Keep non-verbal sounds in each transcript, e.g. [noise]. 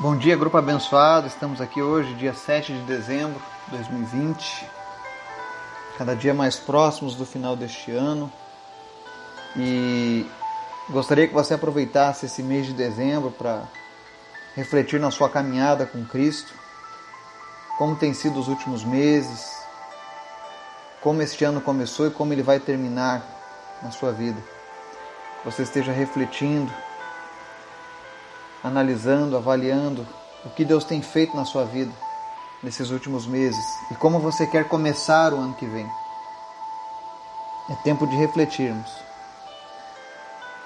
Bom dia, grupo abençoado. Estamos aqui hoje, dia 7 de dezembro de 2020. Cada dia mais próximos do final deste ano. E gostaria que você aproveitasse esse mês de dezembro para refletir na sua caminhada com Cristo. Como tem sido os últimos meses, como este ano começou e como ele vai terminar na sua vida. Que você esteja refletindo analisando, avaliando o que Deus tem feito na sua vida nesses últimos meses e como você quer começar o ano que vem. É tempo de refletirmos.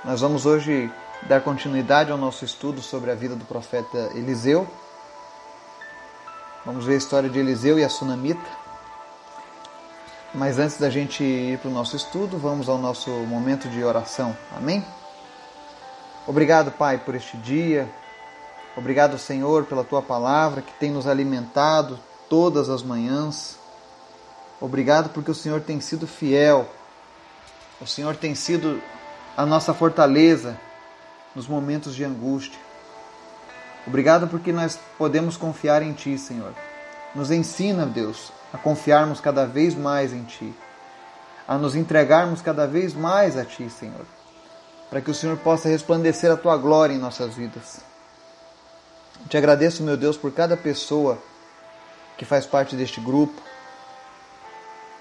Nós vamos hoje dar continuidade ao nosso estudo sobre a vida do profeta Eliseu. Vamos ver a história de Eliseu e a sunamita. Mas antes da gente ir para o nosso estudo, vamos ao nosso momento de oração. Amém? Obrigado, Pai, por este dia. Obrigado, Senhor, pela tua palavra que tem nos alimentado todas as manhãs. Obrigado porque o Senhor tem sido fiel. O Senhor tem sido a nossa fortaleza nos momentos de angústia. Obrigado porque nós podemos confiar em Ti, Senhor. Nos ensina, Deus, a confiarmos cada vez mais em Ti, a nos entregarmos cada vez mais a Ti, Senhor para que o Senhor possa resplandecer a tua glória em nossas vidas. Te agradeço, meu Deus, por cada pessoa que faz parte deste grupo,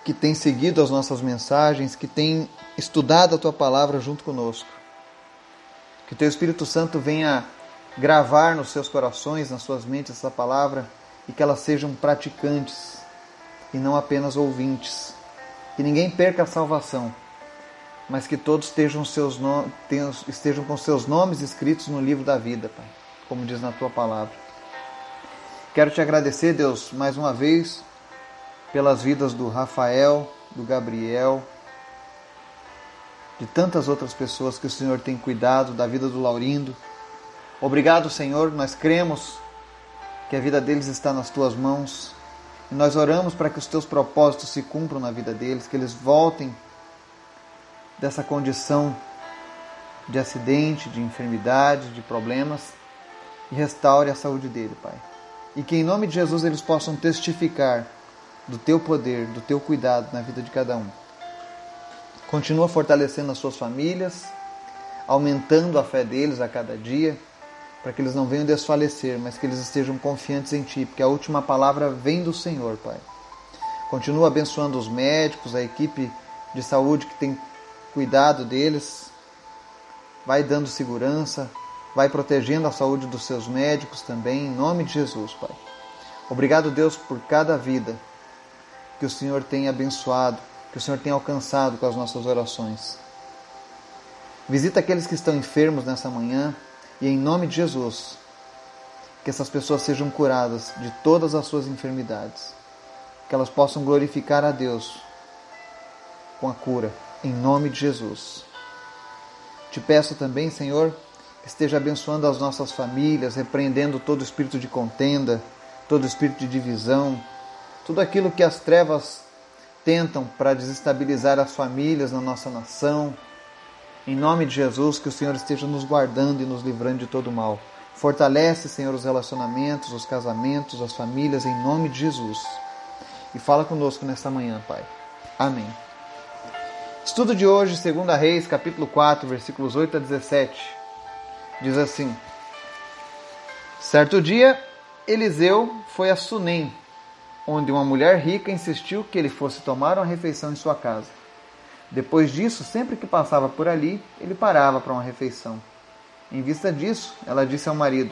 que tem seguido as nossas mensagens, que tem estudado a tua palavra junto conosco. Que teu Espírito Santo venha gravar nos seus corações, nas suas mentes essa palavra e que elas sejam praticantes e não apenas ouvintes. Que ninguém perca a salvação mas que todos estejam, seus no... estejam com seus nomes escritos no livro da vida, Pai, como diz na tua palavra. Quero te agradecer, Deus, mais uma vez, pelas vidas do Rafael, do Gabriel, de tantas outras pessoas que o Senhor tem cuidado, da vida do Laurindo. Obrigado, Senhor, nós cremos que a vida deles está nas tuas mãos. E nós oramos para que os teus propósitos se cumpram na vida deles, que eles voltem dessa condição de acidente, de enfermidade, de problemas e restaure a saúde dele, Pai. E que em nome de Jesus eles possam testificar do teu poder, do teu cuidado na vida de cada um. Continua fortalecendo as suas famílias, aumentando a fé deles a cada dia, para que eles não venham desfalecer, mas que eles estejam confiantes em Ti, porque a última palavra vem do Senhor, Pai. Continua abençoando os médicos, a equipe de saúde que tem cuidado deles, vai dando segurança, vai protegendo a saúde dos seus médicos também, em nome de Jesus, Pai. Obrigado, Deus, por cada vida que o Senhor tem abençoado, que o Senhor tem alcançado com as nossas orações. Visita aqueles que estão enfermos nessa manhã e, em nome de Jesus, que essas pessoas sejam curadas de todas as suas enfermidades, que elas possam glorificar a Deus com a cura em nome de Jesus. Te peço também, Senhor, esteja abençoando as nossas famílias, repreendendo todo espírito de contenda, todo espírito de divisão, tudo aquilo que as trevas tentam para desestabilizar as famílias na nossa nação. Em nome de Jesus, que o Senhor esteja nos guardando e nos livrando de todo mal. Fortalece, Senhor, os relacionamentos, os casamentos, as famílias, em nome de Jesus. E fala conosco nesta manhã, Pai. Amém. Estudo de hoje, 2 Reis, capítulo 4, versículos 8 a 17. Diz assim: Certo dia, Eliseu foi a Sunem, onde uma mulher rica insistiu que ele fosse tomar uma refeição em sua casa. Depois disso, sempre que passava por ali, ele parava para uma refeição. Em vista disso, ela disse ao marido: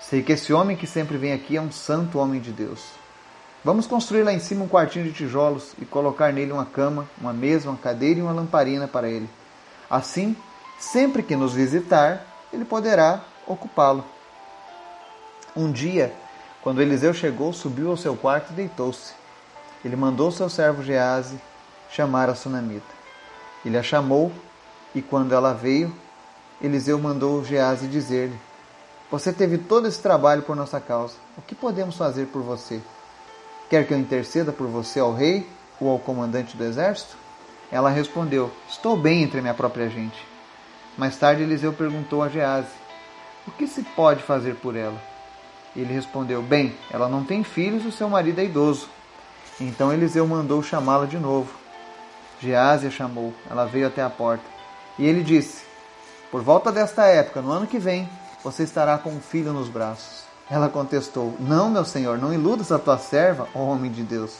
Sei que esse homem que sempre vem aqui é um santo homem de Deus. Vamos construir lá em cima um quartinho de tijolos e colocar nele uma cama, uma mesa, uma cadeira e uma lamparina para ele. Assim, sempre que nos visitar, ele poderá ocupá-lo. Um dia, quando Eliseu chegou, subiu ao seu quarto e deitou-se. Ele mandou seu servo Gease chamar a sunamita. Ele a chamou e, quando ela veio, Eliseu mandou Gease dizer-lhe: Você teve todo esse trabalho por nossa causa. O que podemos fazer por você? Quer que eu interceda por você ao rei ou ao comandante do exército? Ela respondeu: Estou bem entre a minha própria gente. Mais tarde, Eliseu perguntou a Gease: O que se pode fazer por ela? Ele respondeu: Bem, ela não tem filhos e o seu marido é idoso. Então Eliseu mandou chamá-la de novo. Geásia chamou, ela veio até a porta. E ele disse: Por volta desta época, no ano que vem, você estará com um filho nos braços. Ela contestou: Não, meu senhor, não iludas a tua serva, ó homem de Deus.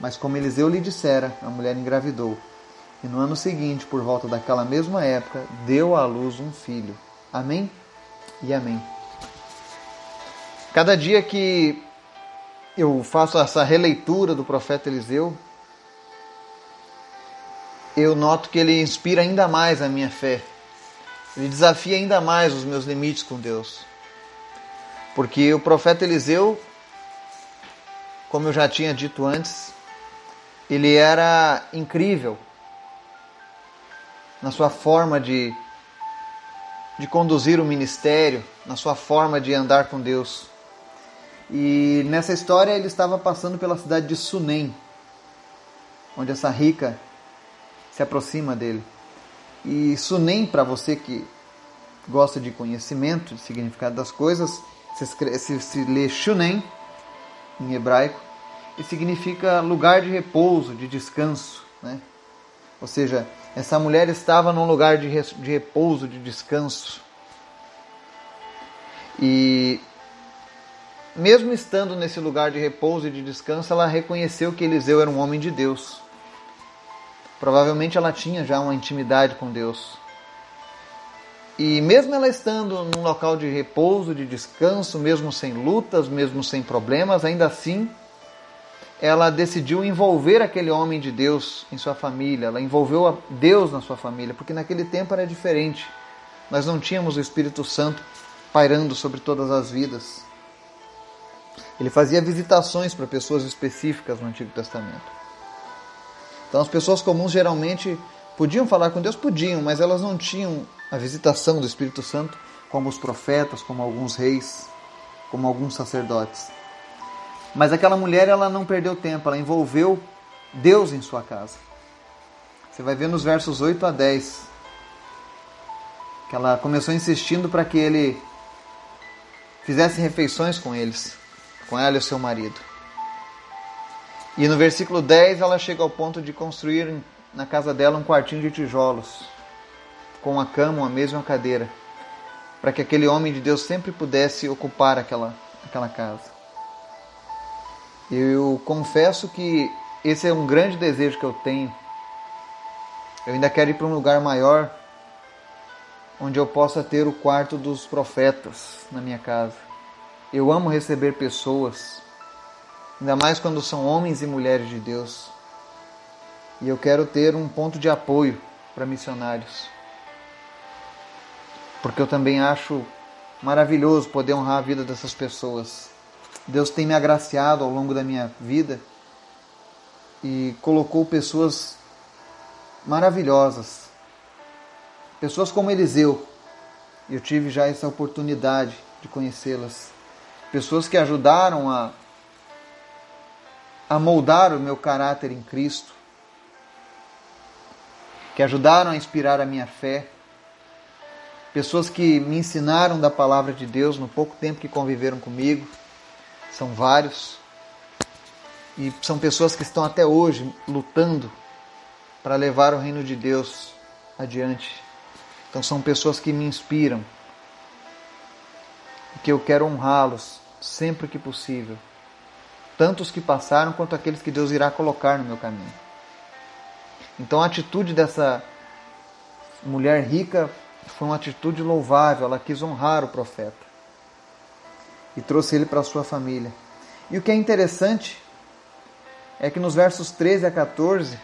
Mas como Eliseu lhe dissera, a mulher engravidou. E no ano seguinte, por volta daquela mesma época, deu à luz um filho. Amém e amém. Cada dia que eu faço essa releitura do profeta Eliseu, eu noto que ele inspira ainda mais a minha fé. Ele desafia ainda mais os meus limites com Deus. Porque o profeta Eliseu, como eu já tinha dito antes, ele era incrível na sua forma de, de conduzir o ministério, na sua forma de andar com Deus. E nessa história ele estava passando pela cidade de Sunem, onde essa rica se aproxima dele. E Sunem, para você que gosta de conhecimento, de significado das coisas, se, escreve, se, se lê Shunem em hebraico, e significa lugar de repouso, de descanso. Né? Ou seja, essa mulher estava num lugar de, de repouso, de descanso. E mesmo estando nesse lugar de repouso e de descanso, ela reconheceu que Eliseu era um homem de Deus. Provavelmente ela tinha já uma intimidade com Deus. E mesmo ela estando num local de repouso, de descanso, mesmo sem lutas, mesmo sem problemas, ainda assim ela decidiu envolver aquele homem de Deus em sua família, ela envolveu Deus na sua família, porque naquele tempo era diferente. Nós não tínhamos o Espírito Santo pairando sobre todas as vidas. Ele fazia visitações para pessoas específicas no Antigo Testamento. Então as pessoas comuns geralmente podiam falar com Deus, podiam, mas elas não tinham a visitação do Espírito Santo como os profetas, como alguns reis, como alguns sacerdotes. Mas aquela mulher ela não perdeu tempo, ela envolveu Deus em sua casa. Você vai ver nos versos 8 a 10 que ela começou insistindo para que ele fizesse refeições com eles com ela e o seu marido. E no versículo 10 ela chega ao ponto de construir na casa dela um quartinho de tijolos, com uma cama, uma mesa uma cadeira, para que aquele homem de Deus sempre pudesse ocupar aquela, aquela casa. Eu confesso que esse é um grande desejo que eu tenho. Eu ainda quero ir para um lugar maior, onde eu possa ter o quarto dos profetas na minha casa. Eu amo receber pessoas, ainda mais quando são homens e mulheres de Deus. E eu quero ter um ponto de apoio para missionários. Porque eu também acho maravilhoso poder honrar a vida dessas pessoas. Deus tem me agraciado ao longo da minha vida e colocou pessoas maravilhosas. Pessoas como Eliseu. Eu tive já essa oportunidade de conhecê-las pessoas que ajudaram a, a moldar o meu caráter em Cristo, que ajudaram a inspirar a minha fé, pessoas que me ensinaram da palavra de Deus no pouco tempo que conviveram comigo, são vários, e são pessoas que estão até hoje lutando para levar o reino de Deus adiante. Então são pessoas que me inspiram, que eu quero honrá-los sempre que possível, tanto os que passaram quanto aqueles que Deus irá colocar no meu caminho. Então a atitude dessa mulher rica foi uma atitude louvável, ela quis honrar o profeta e trouxe ele para sua família. E o que é interessante é que nos versos 13 a 14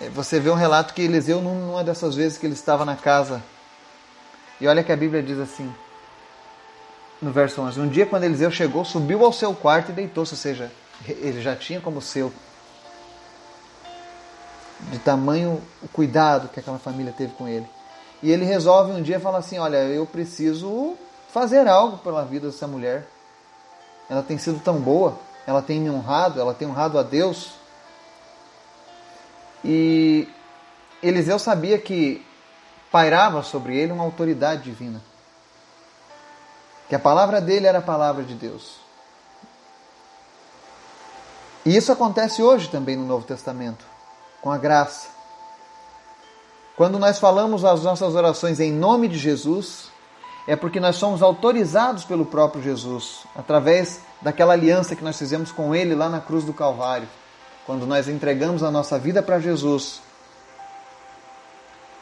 eh, você vê um relato que Eliseu, numa dessas vezes que ele estava na casa, e olha que a Bíblia diz assim: no verso 11: Um dia, quando Eliseu chegou, subiu ao seu quarto e deitou-se, ou seja, ele já tinha como seu. De tamanho o cuidado que aquela família teve com ele. E ele resolve um dia falar assim: Olha, eu preciso fazer algo pela vida dessa mulher. Ela tem sido tão boa, ela tem me honrado, ela tem honrado a Deus. E Eliseu sabia que pairava sobre ele uma autoridade divina. que a palavra dele era a palavra de Deus. E isso acontece hoje também no Novo Testamento, com a graça. Quando nós falamos as nossas orações em nome de Jesus, é porque nós somos autorizados pelo próprio Jesus, através daquela aliança que nós fizemos com Ele lá na cruz do Calvário, quando nós entregamos a nossa vida para Jesus,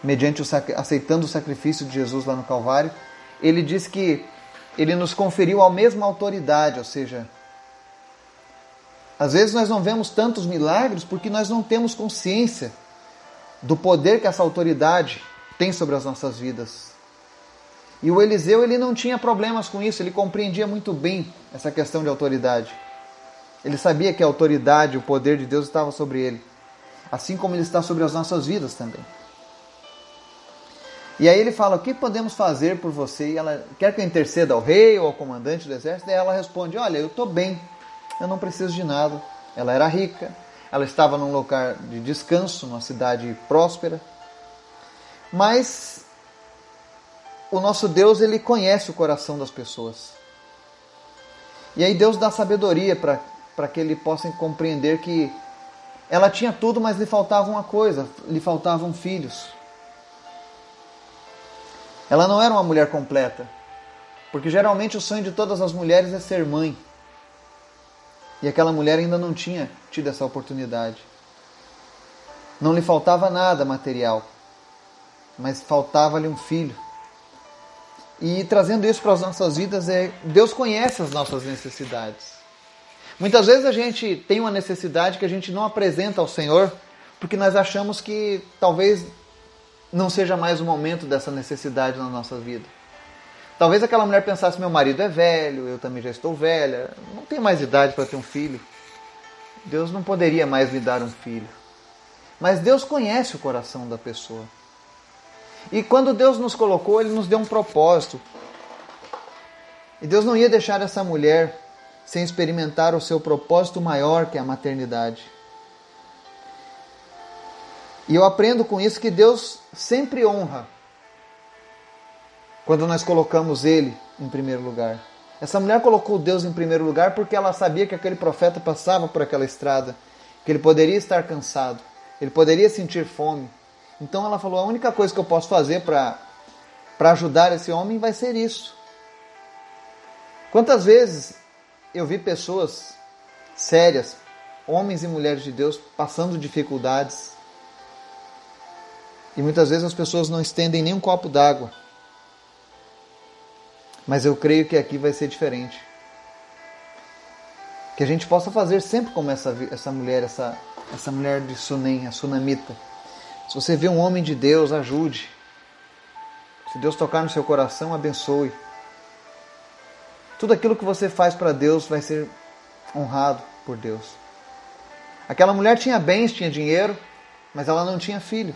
mediante o, aceitando o sacrifício de Jesus lá no Calvário, Ele diz que Ele nos conferiu a mesma autoridade, ou seja, às vezes nós não vemos tantos milagres porque nós não temos consciência do poder que essa autoridade tem sobre as nossas vidas. E o Eliseu ele não tinha problemas com isso, ele compreendia muito bem essa questão de autoridade. Ele sabia que a autoridade, o poder de Deus estava sobre ele, assim como ele está sobre as nossas vidas também. E aí ele fala: O que podemos fazer por você? E ela quer que eu interceda ao rei ou ao comandante do exército? E ela responde: Olha, eu estou bem, eu não preciso de nada. Ela era rica, ela estava num lugar de descanso, numa cidade próspera. Mas o nosso Deus, ele conhece o coração das pessoas. E aí Deus dá sabedoria para que ele possa compreender que ela tinha tudo, mas lhe faltava uma coisa, lhe faltavam filhos. Ela não era uma mulher completa, porque geralmente o sonho de todas as mulheres é ser mãe. E aquela mulher ainda não tinha tido essa oportunidade. Não lhe faltava nada material, mas faltava-lhe um filho. E trazendo isso para as nossas vidas, é Deus conhece as nossas necessidades. Muitas vezes a gente tem uma necessidade que a gente não apresenta ao Senhor, porque nós achamos que talvez não seja mais o momento dessa necessidade na nossa vida. Talvez aquela mulher pensasse: meu marido é velho, eu também já estou velha, não tenho mais idade para ter um filho. Deus não poderia mais me dar um filho. Mas Deus conhece o coração da pessoa. E quando Deus nos colocou, Ele nos deu um propósito. E Deus não ia deixar essa mulher sem experimentar o seu propósito maior, que é a maternidade. E eu aprendo com isso que Deus sempre honra quando nós colocamos Ele em primeiro lugar. Essa mulher colocou Deus em primeiro lugar porque ela sabia que aquele profeta passava por aquela estrada, que ele poderia estar cansado, ele poderia sentir fome. Então ela falou: a única coisa que eu posso fazer para ajudar esse homem vai ser isso. Quantas vezes eu vi pessoas sérias, homens e mulheres de Deus, passando dificuldades, e muitas vezes as pessoas não estendem nem um copo d'água. Mas eu creio que aqui vai ser diferente. Que a gente possa fazer sempre como essa, essa mulher, essa, essa mulher de Sunem, a Sunamita. Se você vê um homem de Deus, ajude. Se Deus tocar no seu coração, abençoe. Tudo aquilo que você faz para Deus vai ser honrado por Deus. Aquela mulher tinha bens, tinha dinheiro, mas ela não tinha filho.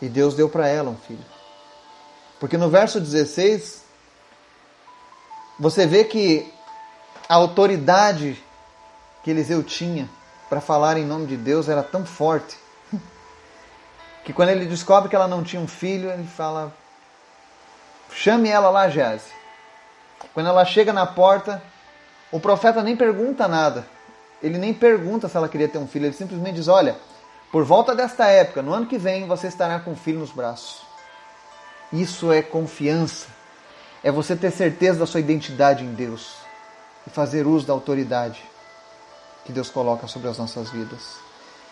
E Deus deu para ela um filho. Porque no verso 16, você vê que a autoridade que Eliseu tinha para falar em nome de Deus era tão forte [laughs] que quando ele descobre que ela não tinha um filho, ele fala: chame ela lá, Gease. Quando ela chega na porta, o profeta nem pergunta nada. Ele nem pergunta se ela queria ter um filho, ele simplesmente diz: Olha, por volta desta época, no ano que vem, você estará com um filho nos braços. Isso é confiança. É você ter certeza da sua identidade em Deus e fazer uso da autoridade que Deus coloca sobre as nossas vidas.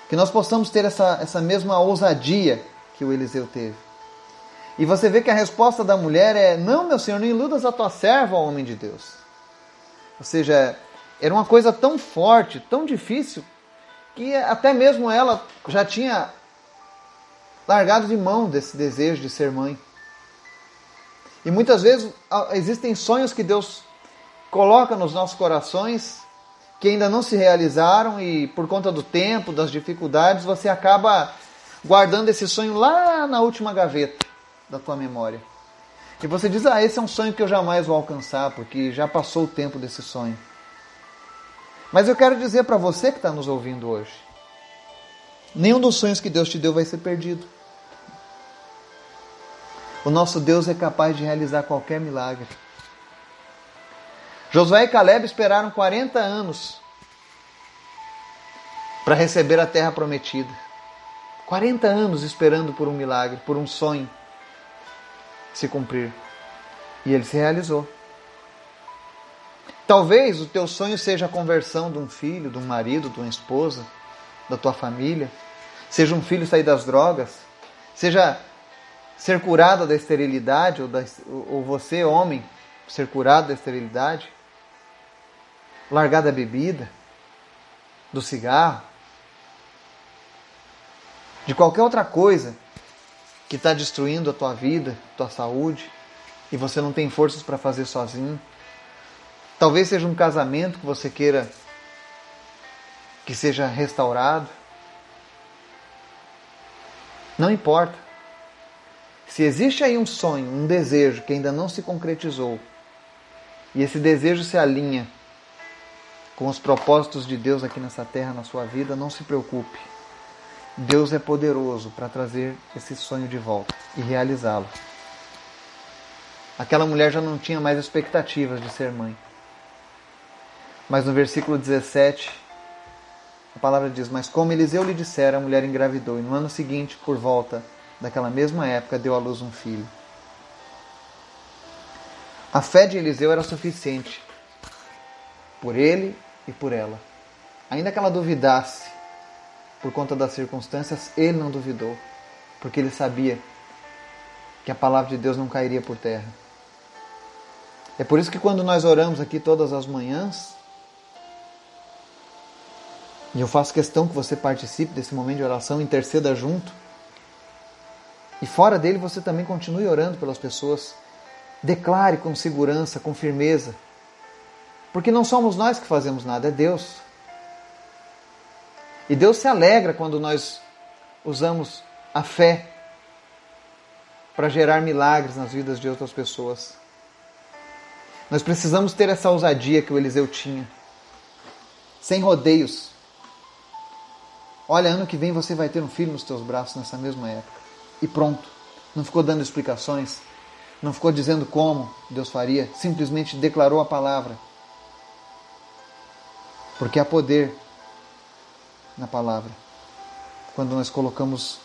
Que nós possamos ter essa, essa mesma ousadia que o Eliseu teve. E você vê que a resposta da mulher é: Não, meu senhor, não iludas a tua serva, homem de Deus. Ou seja, era uma coisa tão forte, tão difícil, que até mesmo ela já tinha largado de mão desse desejo de ser mãe. E muitas vezes existem sonhos que Deus coloca nos nossos corações que ainda não se realizaram e por conta do tempo, das dificuldades, você acaba guardando esse sonho lá na última gaveta da tua memória. E você diz: "Ah, esse é um sonho que eu jamais vou alcançar, porque já passou o tempo desse sonho". Mas eu quero dizer para você que está nos ouvindo hoje: nenhum dos sonhos que Deus te deu vai ser perdido. O nosso Deus é capaz de realizar qualquer milagre. Josué e Caleb esperaram 40 anos para receber a terra prometida. 40 anos esperando por um milagre, por um sonho se cumprir. E ele se realizou. Talvez o teu sonho seja a conversão de um filho, de um marido, de uma esposa, da tua família. Seja um filho sair das drogas. Seja ser curado da esterilidade, ou, da, ou você, homem, ser curado da esterilidade. Largar da bebida, do cigarro, de qualquer outra coisa que está destruindo a tua vida, tua saúde, e você não tem forças para fazer sozinho. Talvez seja um casamento que você queira que seja restaurado. Não importa. Se existe aí um sonho, um desejo que ainda não se concretizou, e esse desejo se alinha com os propósitos de Deus aqui nessa terra, na sua vida, não se preocupe. Deus é poderoso para trazer esse sonho de volta e realizá-lo. Aquela mulher já não tinha mais expectativas de ser mãe. Mas no versículo 17, a palavra diz: Mas como Eliseu lhe dissera, a mulher engravidou, e no ano seguinte, por volta daquela mesma época, deu à luz um filho. A fé de Eliseu era suficiente por ele e por ela. Ainda que ela duvidasse por conta das circunstâncias, ele não duvidou, porque ele sabia que a palavra de Deus não cairia por terra. É por isso que quando nós oramos aqui todas as manhãs, e eu faço questão que você participe desse momento de oração, interceda junto, e fora dele você também continue orando pelas pessoas. Declare com segurança, com firmeza. Porque não somos nós que fazemos nada, é Deus. E Deus se alegra quando nós usamos a fé para gerar milagres nas vidas de outras pessoas. Nós precisamos ter essa ousadia que o Eliseu tinha, sem rodeios. Olha, ano que vem você vai ter um filho nos teus braços nessa mesma época. E pronto. Não ficou dando explicações, não ficou dizendo como Deus faria, simplesmente declarou a palavra. Porque há poder na palavra, quando nós colocamos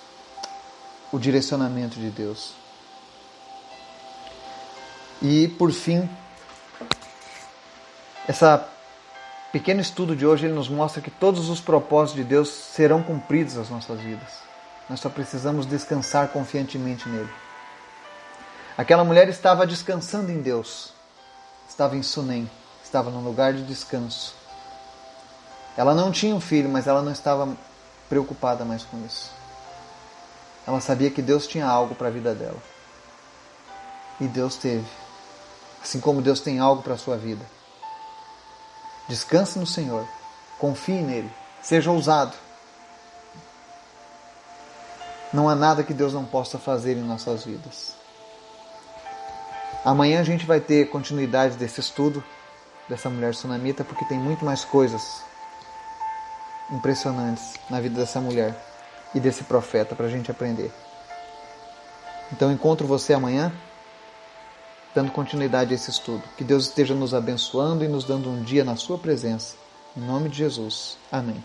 o direcionamento de Deus. E por fim, essa pequeno estudo de hoje ele nos mostra que todos os propósitos de Deus serão cumpridos nas nossas vidas. Nós só precisamos descansar confiantemente nele. Aquela mulher estava descansando em Deus. Estava em Sunem, estava num lugar de descanso. Ela não tinha um filho, mas ela não estava preocupada mais com isso. Ela sabia que Deus tinha algo para a vida dela. E Deus teve. Assim como Deus tem algo para a sua vida. Descanse no Senhor. Confie nele. Seja ousado. Não há nada que Deus não possa fazer em nossas vidas. Amanhã a gente vai ter continuidade desse estudo dessa mulher sunamita, porque tem muito mais coisas impressionantes na vida dessa mulher e desse profeta para a gente aprender. Então encontro você amanhã, dando continuidade a esse estudo. Que Deus esteja nos abençoando e nos dando um dia na Sua presença. Em nome de Jesus. Amém.